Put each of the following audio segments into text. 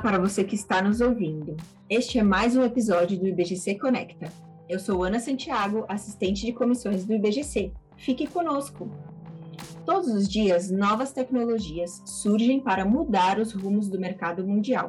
para você que está nos ouvindo. Este é mais um episódio do IBGC Conecta. Eu sou Ana Santiago, assistente de comissões do IBGC. Fique conosco! Todos os dias, novas tecnologias surgem para mudar os rumos do mercado mundial,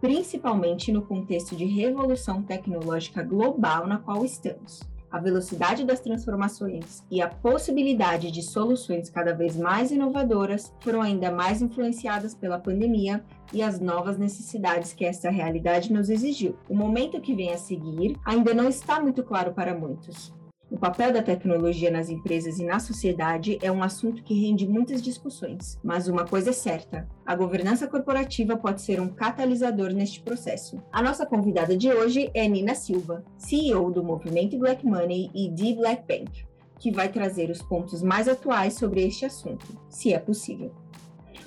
principalmente no contexto de revolução tecnológica global na qual estamos a velocidade das transformações e a possibilidade de soluções cada vez mais inovadoras foram ainda mais influenciadas pela pandemia e as novas necessidades que essa realidade nos exigiu. O momento que vem a seguir ainda não está muito claro para muitos. O papel da tecnologia nas empresas e na sociedade é um assunto que rende muitas discussões, mas uma coisa é certa: a governança corporativa pode ser um catalisador neste processo. A nossa convidada de hoje é Nina Silva, CEO do movimento Black Money e de Black Bank, que vai trazer os pontos mais atuais sobre este assunto, se é possível.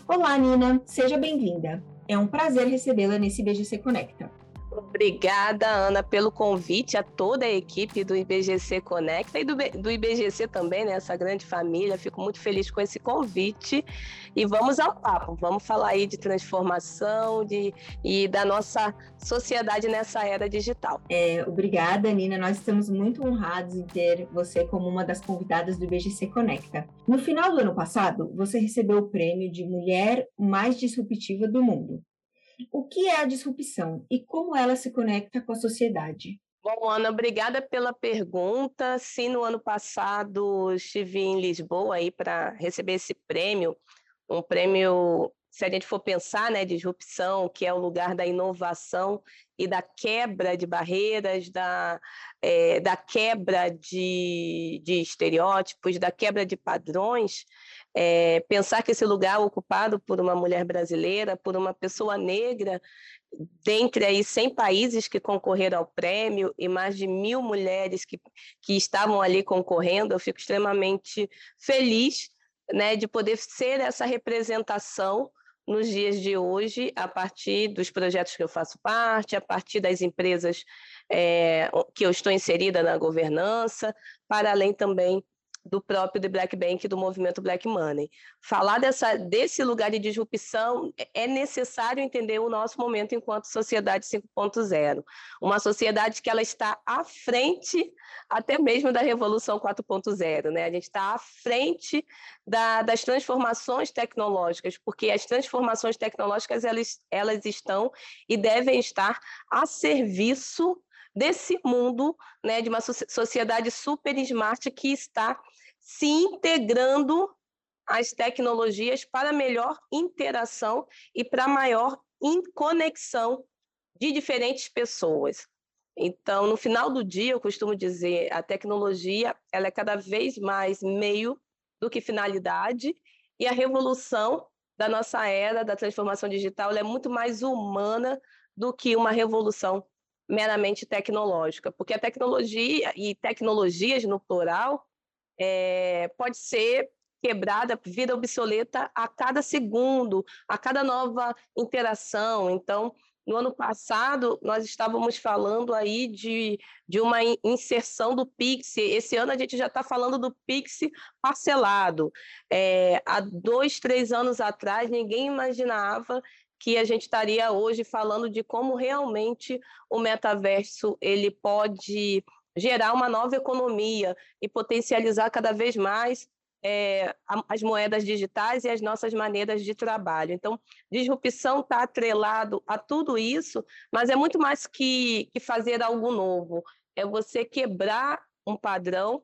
Olá, Nina, seja bem-vinda. É um prazer recebê-la nesse BGC Conecta. Obrigada, Ana, pelo convite a toda a equipe do IBGC Conecta e do, do IBGC também, né? Essa grande família. Fico muito feliz com esse convite. E vamos ao papo. Vamos falar aí de transformação de, e da nossa sociedade nessa era digital. É, obrigada, Nina. Nós estamos muito honrados em ter você como uma das convidadas do IBGC Conecta. No final do ano passado, você recebeu o prêmio de Mulher Mais Disruptiva do Mundo. O que é a disrupção e como ela se conecta com a sociedade? Bom, Ana, obrigada pela pergunta. Sim, no ano passado estive em Lisboa aí para receber esse prêmio, um prêmio, se a gente for pensar, né, disrupção, que é o lugar da inovação e da quebra de barreiras, da, é, da quebra de, de estereótipos, da quebra de padrões. É, pensar que esse lugar ocupado por uma mulher brasileira, por uma pessoa negra, dentre aí 100 países que concorreram ao prêmio e mais de mil mulheres que, que estavam ali concorrendo, eu fico extremamente feliz né, de poder ser essa representação nos dias de hoje, a partir dos projetos que eu faço parte, a partir das empresas é, que eu estou inserida na governança, para além também do próprio The Black Bank do movimento Black Money. Falar dessa, desse lugar de disrupção é necessário entender o nosso momento enquanto sociedade 5.0. Uma sociedade que ela está à frente até mesmo da revolução 4.0, né? A gente está à frente da, das transformações tecnológicas, porque as transformações tecnológicas elas, elas estão e devem estar a serviço desse mundo, né, de uma sociedade super smart que está se integrando às tecnologias para melhor interação e para maior conexão de diferentes pessoas. Então, no final do dia, eu costumo dizer, a tecnologia ela é cada vez mais meio do que finalidade, e a revolução da nossa era da transformação digital é muito mais humana do que uma revolução meramente tecnológica, porque a tecnologia e tecnologias no plural é, pode ser quebrada, vida obsoleta a cada segundo, a cada nova interação. Então, no ano passado, nós estávamos falando aí de, de uma inserção do Pix. Esse ano a gente já está falando do Pix parcelado. É, há dois, três anos atrás, ninguém imaginava que a gente estaria hoje falando de como realmente o metaverso ele pode gerar uma nova economia e potencializar cada vez mais é, as moedas digitais e as nossas maneiras de trabalho. Então, disrupção está atrelado a tudo isso, mas é muito mais que, que fazer algo novo. É você quebrar um padrão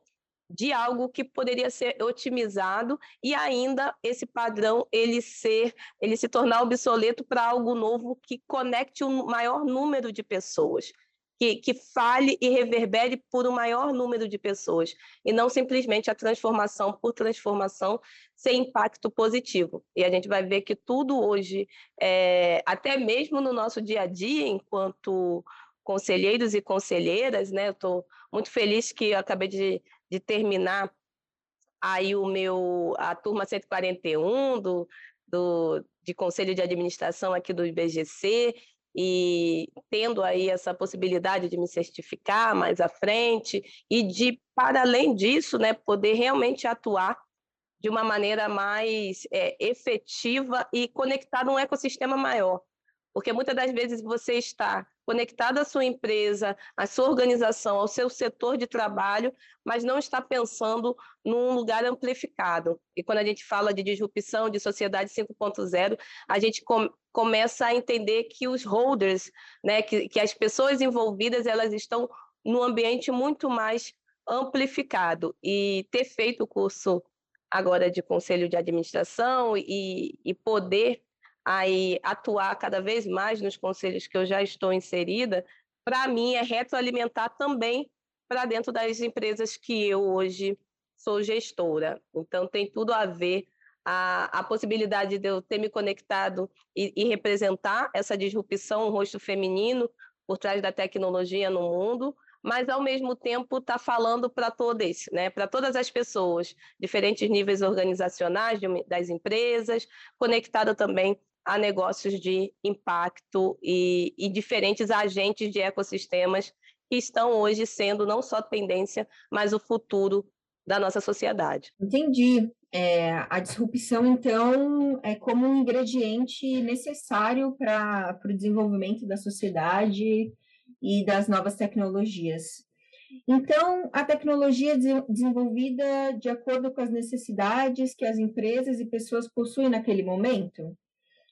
de algo que poderia ser otimizado e ainda esse padrão ele ser ele se tornar obsoleto para algo novo que conecte um maior número de pessoas que, que fale e reverbere por um maior número de pessoas, e não simplesmente a transformação por transformação sem impacto positivo. E a gente vai ver que tudo hoje, é, até mesmo no nosso dia a dia, enquanto conselheiros e conselheiras, né? Eu estou muito feliz que acabei de, de terminar aí o meu a turma 141 do, do de conselho de administração aqui do IBGC e tendo aí essa possibilidade de me certificar mais à frente e de, para além disso, né, poder realmente atuar de uma maneira mais é, efetiva e conectar num ecossistema maior. porque muitas das vezes você está conectado à sua empresa, à sua organização, ao seu setor de trabalho, mas não está pensando num lugar amplificado. E quando a gente fala de disrupção, de sociedade 5.0, a gente com, começa a entender que os holders, né, que, que as pessoas envolvidas, elas estão num ambiente muito mais amplificado. E ter feito o curso agora de conselho de administração e, e poder aí atuar cada vez mais nos conselhos que eu já estou inserida, para mim é retroalimentar também para dentro das empresas que eu hoje sou gestora. Então tem tudo a ver a, a possibilidade de eu ter me conectado e, e representar essa disrupção, o rosto feminino por trás da tecnologia no mundo, mas ao mesmo tempo está falando para todas, né? para todas as pessoas, diferentes níveis organizacionais de, das empresas, conectada também a negócios de impacto e, e diferentes agentes de ecossistemas que estão hoje sendo não só tendência, mas o futuro da nossa sociedade. Entendi. É, a disrupção, então, é como um ingrediente necessário para o desenvolvimento da sociedade e das novas tecnologias. Então, a tecnologia desenvolvida de acordo com as necessidades que as empresas e pessoas possuem naquele momento?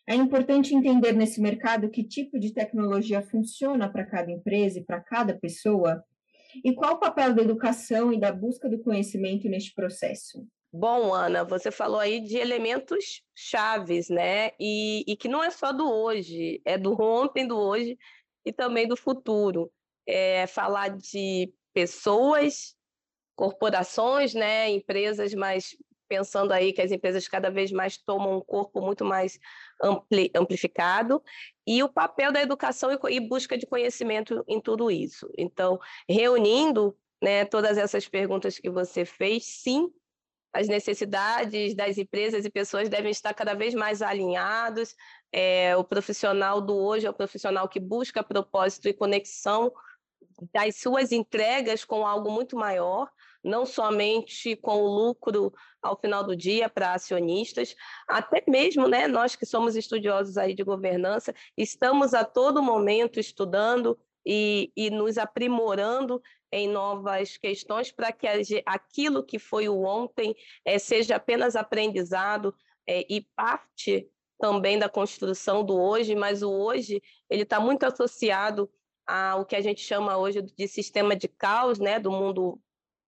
É importante entender nesse mercado que tipo de tecnologia funciona para cada empresa e para cada pessoa e qual o papel da educação e da busca do conhecimento neste processo. Bom, Ana, você falou aí de elementos chaves, né? E, e que não é só do hoje, é do ontem, do hoje e também do futuro. É falar de pessoas, corporações, né, empresas mais pensando aí que as empresas cada vez mais tomam um corpo muito mais ampli, amplificado, e o papel da educação e, e busca de conhecimento em tudo isso. Então, reunindo né, todas essas perguntas que você fez, sim, as necessidades das empresas e pessoas devem estar cada vez mais alinhados. É, o profissional do hoje é o profissional que busca propósito e conexão das suas entregas com algo muito maior não somente com o lucro ao final do dia para acionistas, até mesmo né, nós que somos estudiosos aí de governança, estamos a todo momento estudando e, e nos aprimorando em novas questões para que aquilo que foi o ontem é, seja apenas aprendizado é, e parte também da construção do hoje, mas o hoje ele está muito associado ao que a gente chama hoje de sistema de caos, né, do mundo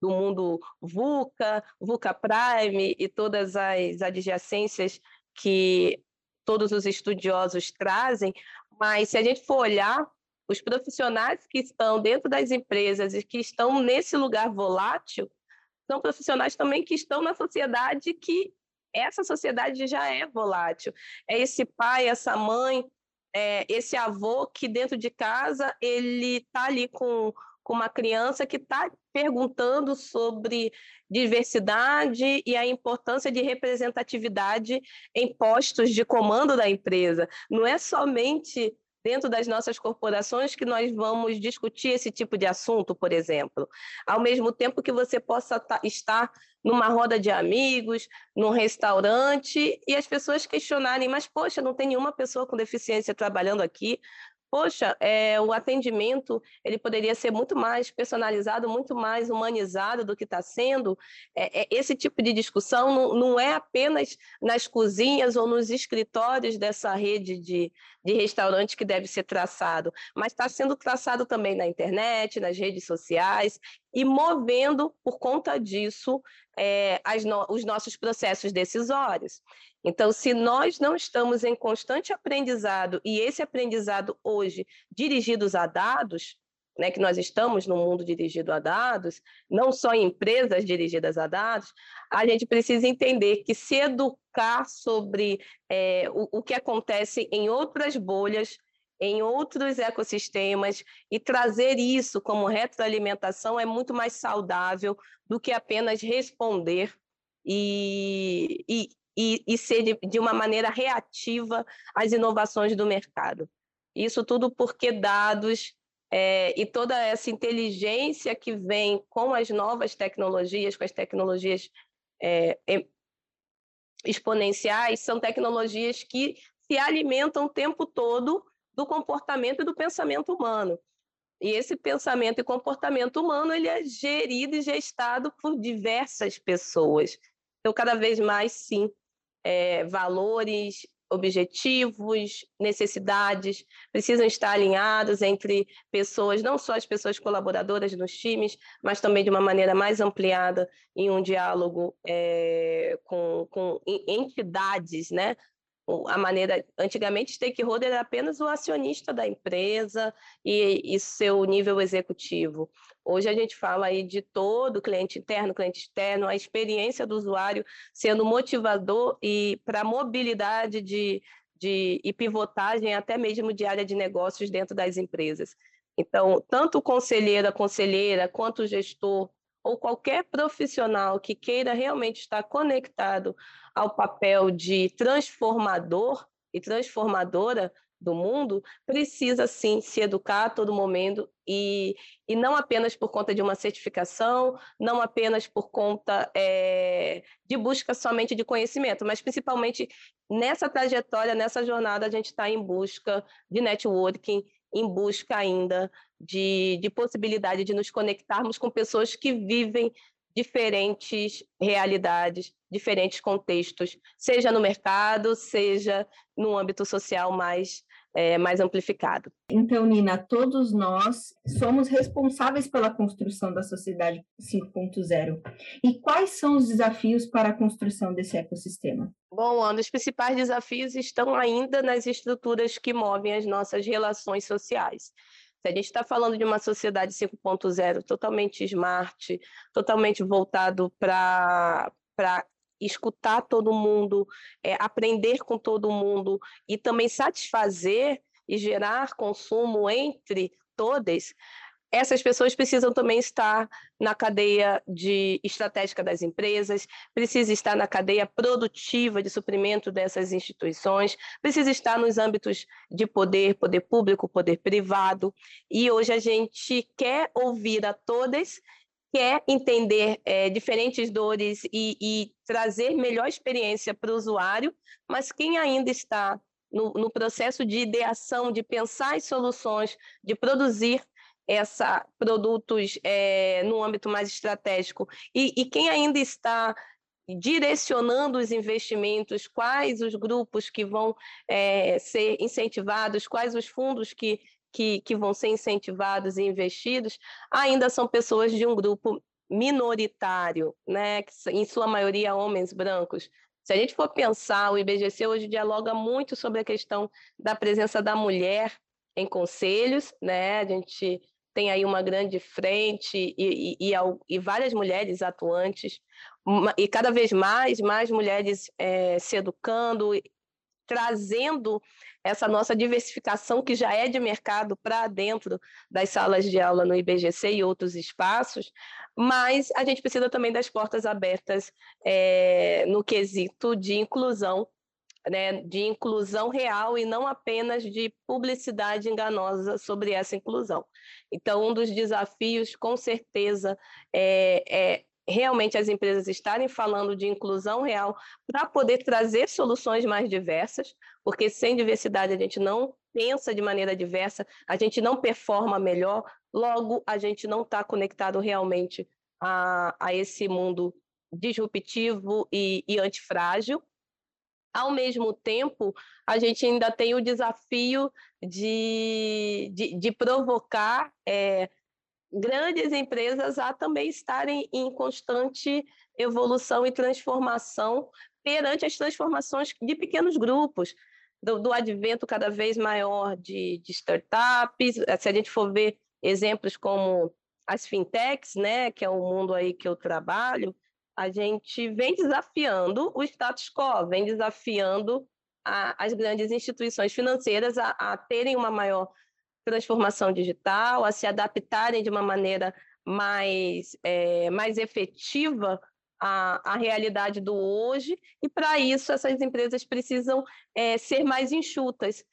do mundo VUCA, VUCA Prime e todas as adjacências que todos os estudiosos trazem, mas se a gente for olhar, os profissionais que estão dentro das empresas e que estão nesse lugar volátil são profissionais também que estão na sociedade que essa sociedade já é volátil. É esse pai, essa mãe, é esse avô que dentro de casa ele está ali com com uma criança que está perguntando sobre diversidade e a importância de representatividade em postos de comando da empresa. Não é somente dentro das nossas corporações que nós vamos discutir esse tipo de assunto, por exemplo. Ao mesmo tempo que você possa estar numa roda de amigos, num restaurante, e as pessoas questionarem, mas poxa, não tem nenhuma pessoa com deficiência trabalhando aqui, poxa, é, o atendimento ele poderia ser muito mais personalizado, muito mais humanizado do que está sendo. É, é, esse tipo de discussão não, não, é apenas nas cozinhas ou nos escritórios dessa rede de, de restaurantes que deve ser traçado, mas está sendo traçado também na internet, nas redes sociais e movendo, por conta disso, é, no, os nossos processos decisórios. Então, se nós não estamos em constante aprendizado, e esse aprendizado hoje dirigidos a dados, né, que nós estamos no mundo dirigido a dados, não só em empresas dirigidas a dados, a gente precisa entender que se educar sobre é, o, o que acontece em outras bolhas, em outros ecossistemas e trazer isso como retroalimentação é muito mais saudável do que apenas responder e, e, e, e ser de, de uma maneira reativa às inovações do mercado. Isso tudo porque dados é, e toda essa inteligência que vem com as novas tecnologias, com as tecnologias é, exponenciais, são tecnologias que se alimentam o tempo todo do comportamento e do pensamento humano. E esse pensamento e comportamento humano ele é gerido e gestado por diversas pessoas. Então, cada vez mais, sim, é, valores, objetivos, necessidades precisam estar alinhados entre pessoas, não só as pessoas colaboradoras nos times, mas também de uma maneira mais ampliada em um diálogo é, com, com entidades, né? A maneira antigamente stakeholder era apenas o acionista da empresa e, e, seu nível executivo. Hoje a gente fala aí de todo cliente interno, cliente externo, a experiência do usuário sendo motivador e para mobilidade de, de e pivotagem até mesmo de área de negócios dentro das empresas. Então, tanto o conselheiro, a conselheira, quanto o gestor ou qualquer profissional que queira realmente estar conectado ao papel de transformador e transformadora do mundo, precisa sim se educar a todo momento e, e não apenas por conta de uma certificação, não apenas por conta é, de busca somente de conhecimento, mas principalmente nessa trajetória, nessa jornada, a gente está em busca de networking, em busca ainda de, de possibilidade de nos conectarmos com pessoas que vivem diferentes realidades, diferentes contextos, seja no mercado, seja no âmbito social mais é, mais amplificado. Então, Nina, todos nós somos responsáveis pela construção da sociedade 5.0. E quais são os desafios para a construção desse ecossistema? Bom, Ana, os principais desafios estão ainda nas estruturas que movem as nossas relações sociais. Se a gente está falando de uma sociedade 5.0 totalmente smart, totalmente voltado para escutar todo mundo, é, aprender com todo mundo e também satisfazer e gerar consumo entre todas, essas pessoas precisam também estar na cadeia de estratégica das empresas, precisa estar na cadeia produtiva de suprimento dessas instituições, precisa estar nos âmbitos de poder, poder público, poder privado. E hoje a gente quer ouvir a todas quer entender é, diferentes dores e, e, trazer melhor experiência para o usuário, mas quem ainda está no, no, processo de ideação, de pensar as soluções, de produzir essa produtos é, no âmbito mais estratégico e, e quem ainda está direcionando os investimentos, quais os grupos que vão é, ser incentivados, quais os fundos que que, que vão ser incentivados e investidos ainda são pessoas de um grupo minoritário, né, em sua maioria homens brancos. Se a gente for pensar, o IBGC hoje dialoga muito sobre a questão da presença da mulher em conselhos, né? A gente tem aí uma grande frente e, e, e, e várias mulheres atuantes, e cada vez mais, mais mulheres é, se educando, trazendo essa nossa diversificação que já é de mercado para dentro das salas de aula no IBGC e outros espaços, mas a gente precisa também das portas abertas é, no quesito de inclusão, né, de inclusão real e não apenas de publicidade enganosa sobre essa inclusão. Então, um dos desafios, com certeza, é, é realmente as empresas estarem falando de inclusão real para poder trazer soluções mais diversas, porque sem diversidade a gente não pensa de maneira diversa, a gente não performa melhor, logo a gente não está conectado realmente a, a esse mundo disruptivo e, e antifrágil. Ao mesmo tempo, a gente ainda tem o desafio de, de, de provocar é, grandes empresas a também estarem em constante evolução e transformação perante as transformações de pequenos grupos, do, do advento cada vez maior de, de, startups. Se a gente for ver exemplos como as fintechs, né, que é o mundo aí que eu trabalho, a gente vem desafiando o status quo, vem desafiando a, as grandes instituições financeiras a, a terem uma maior transformação digital, a se adaptarem de uma maneira mais, é, mais efetiva à, à realidade do hoje, e para isso essas empresas precisam é, ser mais enxutas.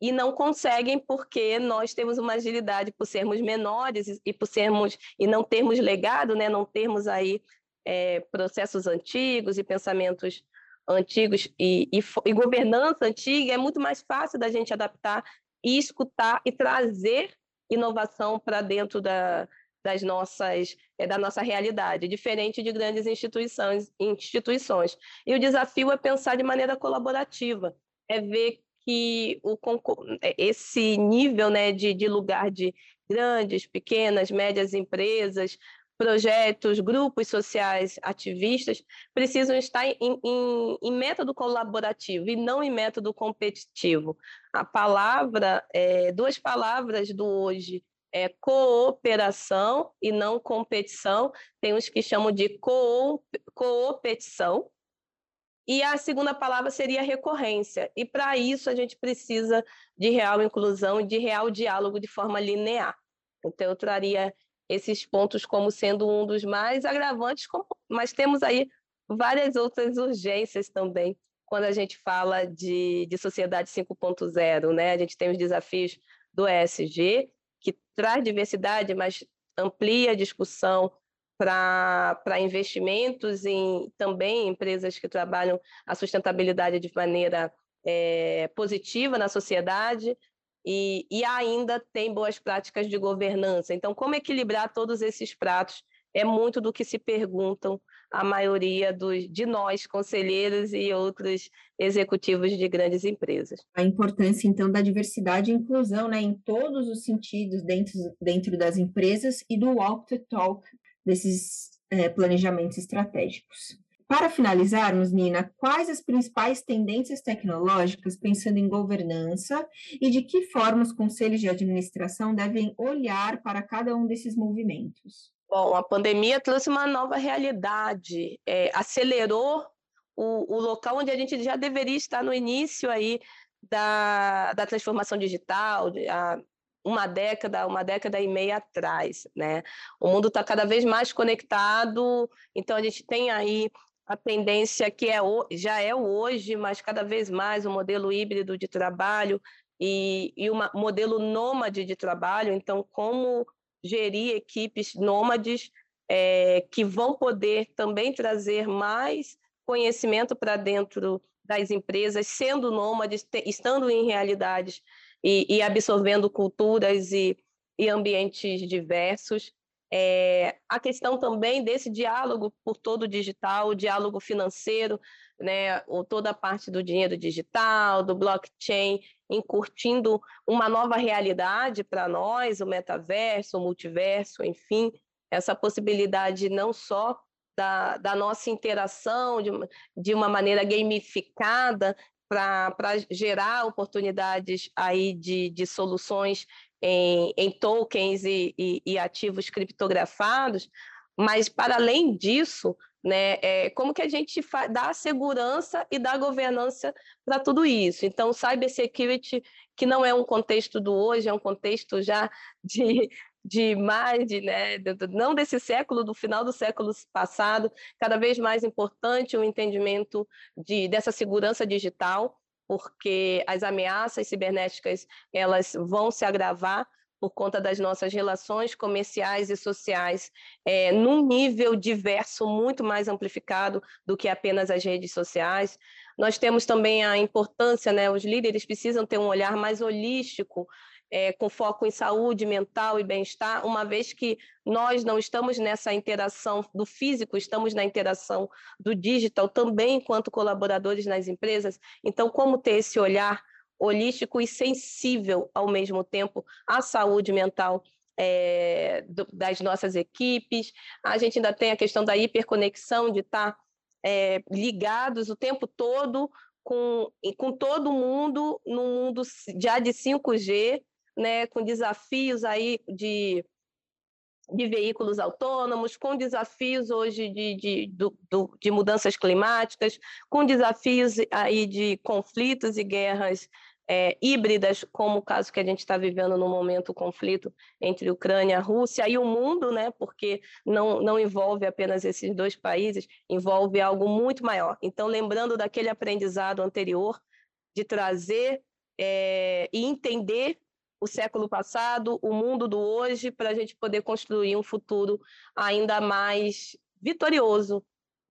E não conseguem porque nós temos uma agilidade por sermos menores e por sermos e não termos legado, né? não termos aí é, processos antigos e pensamentos antigos e, e, e, governança antiga, é muito mais fácil da gente adaptar e escutar e trazer inovação para dentro da, das nossas, é, da nossa realidade, diferente de grandes instituições, instituições. E o desafio é pensar de maneira colaborativa, é ver que o, é, esse nível né, de, de lugar de grandes, pequenas, médias empresas, projetos, grupos sociais, ativistas, precisam estar em, em, em, método colaborativo e não em método competitivo. A palavra, é, duas palavras do hoje é cooperação e não competição. Tem uns que chamam de co coopetição. E a segunda palavra seria recorrência. E para isso a gente precisa de real inclusão e de real diálogo de forma linear. Então eu traria esses pontos como sendo um dos mais agravantes, mas temos aí várias outras urgências também quando a gente fala de, de sociedade 5.0, né? A gente tem os desafios do ESG, que traz diversidade, mas amplia a discussão para investimentos em também empresas que trabalham a sustentabilidade de maneira é, positiva na sociedade, e, e ainda tem boas práticas de governança. Então, como equilibrar todos esses pratos é muito do que se perguntam a maioria dos, de nós, conselheiros e outros executivos de grandes empresas. A importância, então, da diversidade e inclusão né, em todos os sentidos dentro, dentro das empresas e do walk to talk desses é, planejamentos estratégicos. Para finalizarmos, Nina, quais as principais tendências tecnológicas pensando em governança e de que forma os conselhos de administração devem olhar para cada um desses movimentos? Bom, a pandemia trouxe uma nova realidade, é, acelerou o, o, local onde a gente já deveria estar no início aí da, da transformação digital, a, uma década, uma década e meia atrás, né? O mundo está cada vez mais conectado, então a gente tem aí a tendência que é, já é hoje, mas cada vez mais o um modelo híbrido de trabalho e, e um modelo nômade de trabalho. Então, como gerir equipes nômades é, que vão poder também trazer mais conhecimento para dentro das empresas, sendo nômades, estando em realidades e, e absorvendo culturas e, e ambientes diversos. É, a questão também desse diálogo por todo o digital, o diálogo financeiro, né, ou toda a parte do dinheiro digital, do blockchain, encurtindo uma nova realidade para nós, o metaverso, o multiverso, enfim, essa possibilidade não só da, da nossa interação de, de uma maneira gamificada para gerar oportunidades aí de, de soluções em, em tokens e, e, e, ativos criptografados, mas para além disso, né, é, como que a gente dá segurança e dá governança para tudo isso? Então, cybersecurity, que não é um contexto do hoje, é um contexto já de, de mais, de, né, não desse século, do final do século passado, cada vez mais importante o entendimento de, dessa segurança digital, porque as ameaças cibernéticas elas vão se agravar por conta das nossas relações comerciais e sociais é, num nível diverso muito mais amplificado do que apenas as redes sociais. Nós temos também a importância, né, os líderes precisam ter um olhar mais holístico é, com foco em saúde mental e bem-estar, uma vez que nós não estamos nessa interação do físico, estamos na interação do digital também enquanto colaboradores nas empresas. Então, como ter esse olhar holístico e sensível ao mesmo tempo à saúde mental é, do, das nossas equipes. A gente ainda tem a questão da hiperconexão, de estar é, ligados o tempo todo com, com todo mundo, num mundo já de 5G, né, com desafios aí de, de veículos autônomos, com desafios hoje de, de, do, do, de mudanças climáticas, com desafios aí de conflitos e guerras é, híbridas, como o caso que a gente está vivendo no momento, o conflito entre Ucrânia e Rússia, e o mundo, né, porque não, não envolve apenas esses dois países, envolve algo muito maior. Então, lembrando daquele aprendizado anterior, de trazer é, e entender o século passado, o mundo do hoje, para a gente poder construir um futuro ainda mais vitorioso,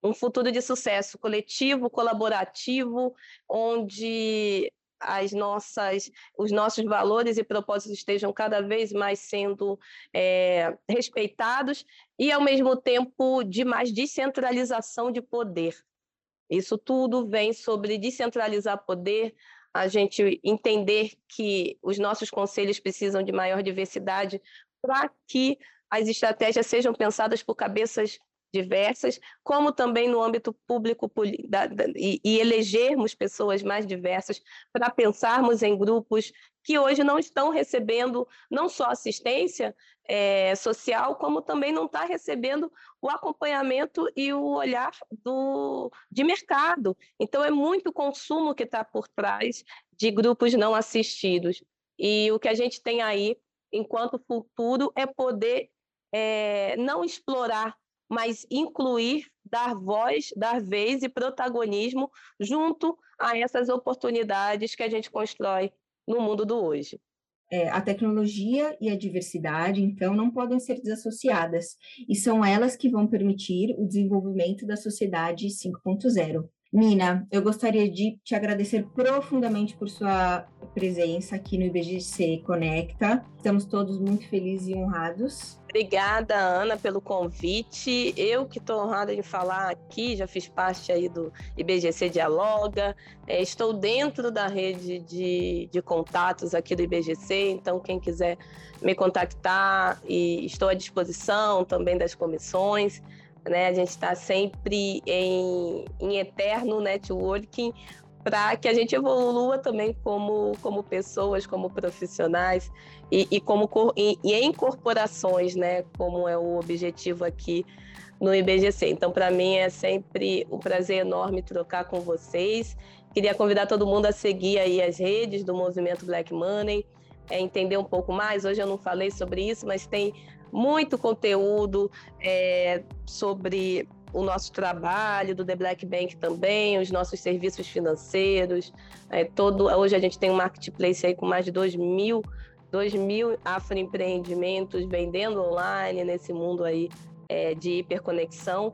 um futuro de sucesso coletivo, colaborativo, onde as nossas, os nossos valores e propósitos estejam cada vez mais sendo é, respeitados e, ao mesmo tempo, de mais descentralização de poder. Isso tudo vem sobre descentralizar poder, a gente entender que os nossos conselhos precisam de maior diversidade para que as estratégias sejam pensadas por cabeças diversas, como também no âmbito público da, da, e, e elegermos pessoas mais diversas para pensarmos em grupos que hoje não estão recebendo não só assistência é, social, como também não está recebendo o acompanhamento e o olhar do, de mercado. Então, é muito consumo que está por trás de grupos não assistidos. E o que a gente tem aí, enquanto futuro, é poder é, não explorar mas incluir, dar voz, dar vez e protagonismo junto a essas oportunidades que a gente constrói no mundo do hoje. É, a tecnologia e a diversidade, então, não podem ser desassociadas, e são elas que vão permitir o desenvolvimento da sociedade 5.0. Nina, eu gostaria de te agradecer profundamente por sua presença aqui no IBGC Conecta. Estamos todos muito felizes e honrados. Obrigada, Ana, pelo convite. Eu que estou honrada de falar aqui, já fiz parte aí do IBGC Dialoga, é, estou dentro da rede de, de contatos aqui do IBGC, então quem quiser me contactar e estou à disposição também das comissões né? A gente está sempre em, em eterno networking para que a gente evolua também como, como pessoas, como profissionais e, e como e, e em corporações, né? Como é o objetivo aqui no IBGC. Então, para mim é sempre um prazer enorme trocar com vocês. Queria convidar todo mundo a seguir aí as redes do movimento Black Money, é, entender um pouco mais. Hoje eu não falei sobre isso, mas tem muito conteúdo é, sobre o nosso trabalho do The Black Bank também, os nossos serviços financeiros. É, todo, hoje a gente tem um marketplace aí com mais de 2 mil, 2 mil afroempreendimentos vendendo online nesse mundo aí é, de hiperconexão.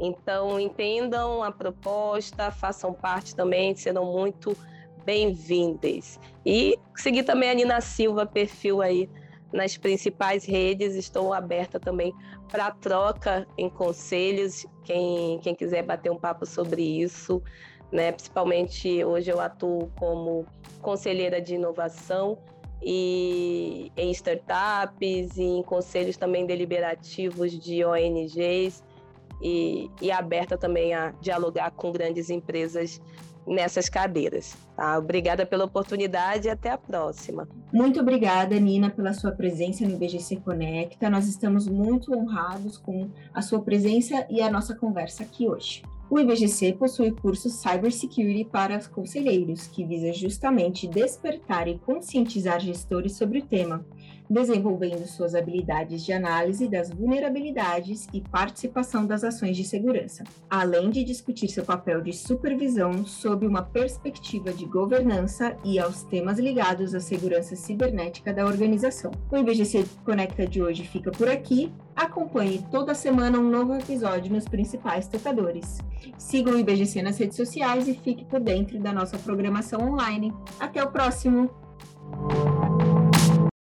Então, entendam a proposta, façam parte também, serão muito bem-vindas. E seguir também a Nina Silva, perfil aí nas principais redes. Estou aberta também para troca em conselhos, quem, quem quiser bater um papo sobre isso. Né? Principalmente hoje eu atuo como conselheira de inovação e em startups e em conselhos também deliberativos de ONGs e, e aberta também a dialogar com grandes empresas nessas cadeiras. Tá? Obrigada pela oportunidade e até a próxima. Muito obrigada, Nina, pela sua presença no BGC Conecta. Nós estamos muito honrados com a sua presença e a nossa conversa aqui hoje. O IBGC possui curso Cybersecurity para conselheiros, que visa justamente despertar e conscientizar gestores sobre o tema, desenvolvendo suas habilidades de análise das vulnerabilidades e participação das ações de segurança, além de discutir seu papel de supervisão sob uma perspectiva de governança e aos temas ligados à segurança cibernética da organização. O IBGC Conecta de hoje fica por aqui. Acompanhe toda semana um novo episódio nos principais tocadores. Siga o IBGC nas redes sociais e fique por dentro da nossa programação online. Até o próximo!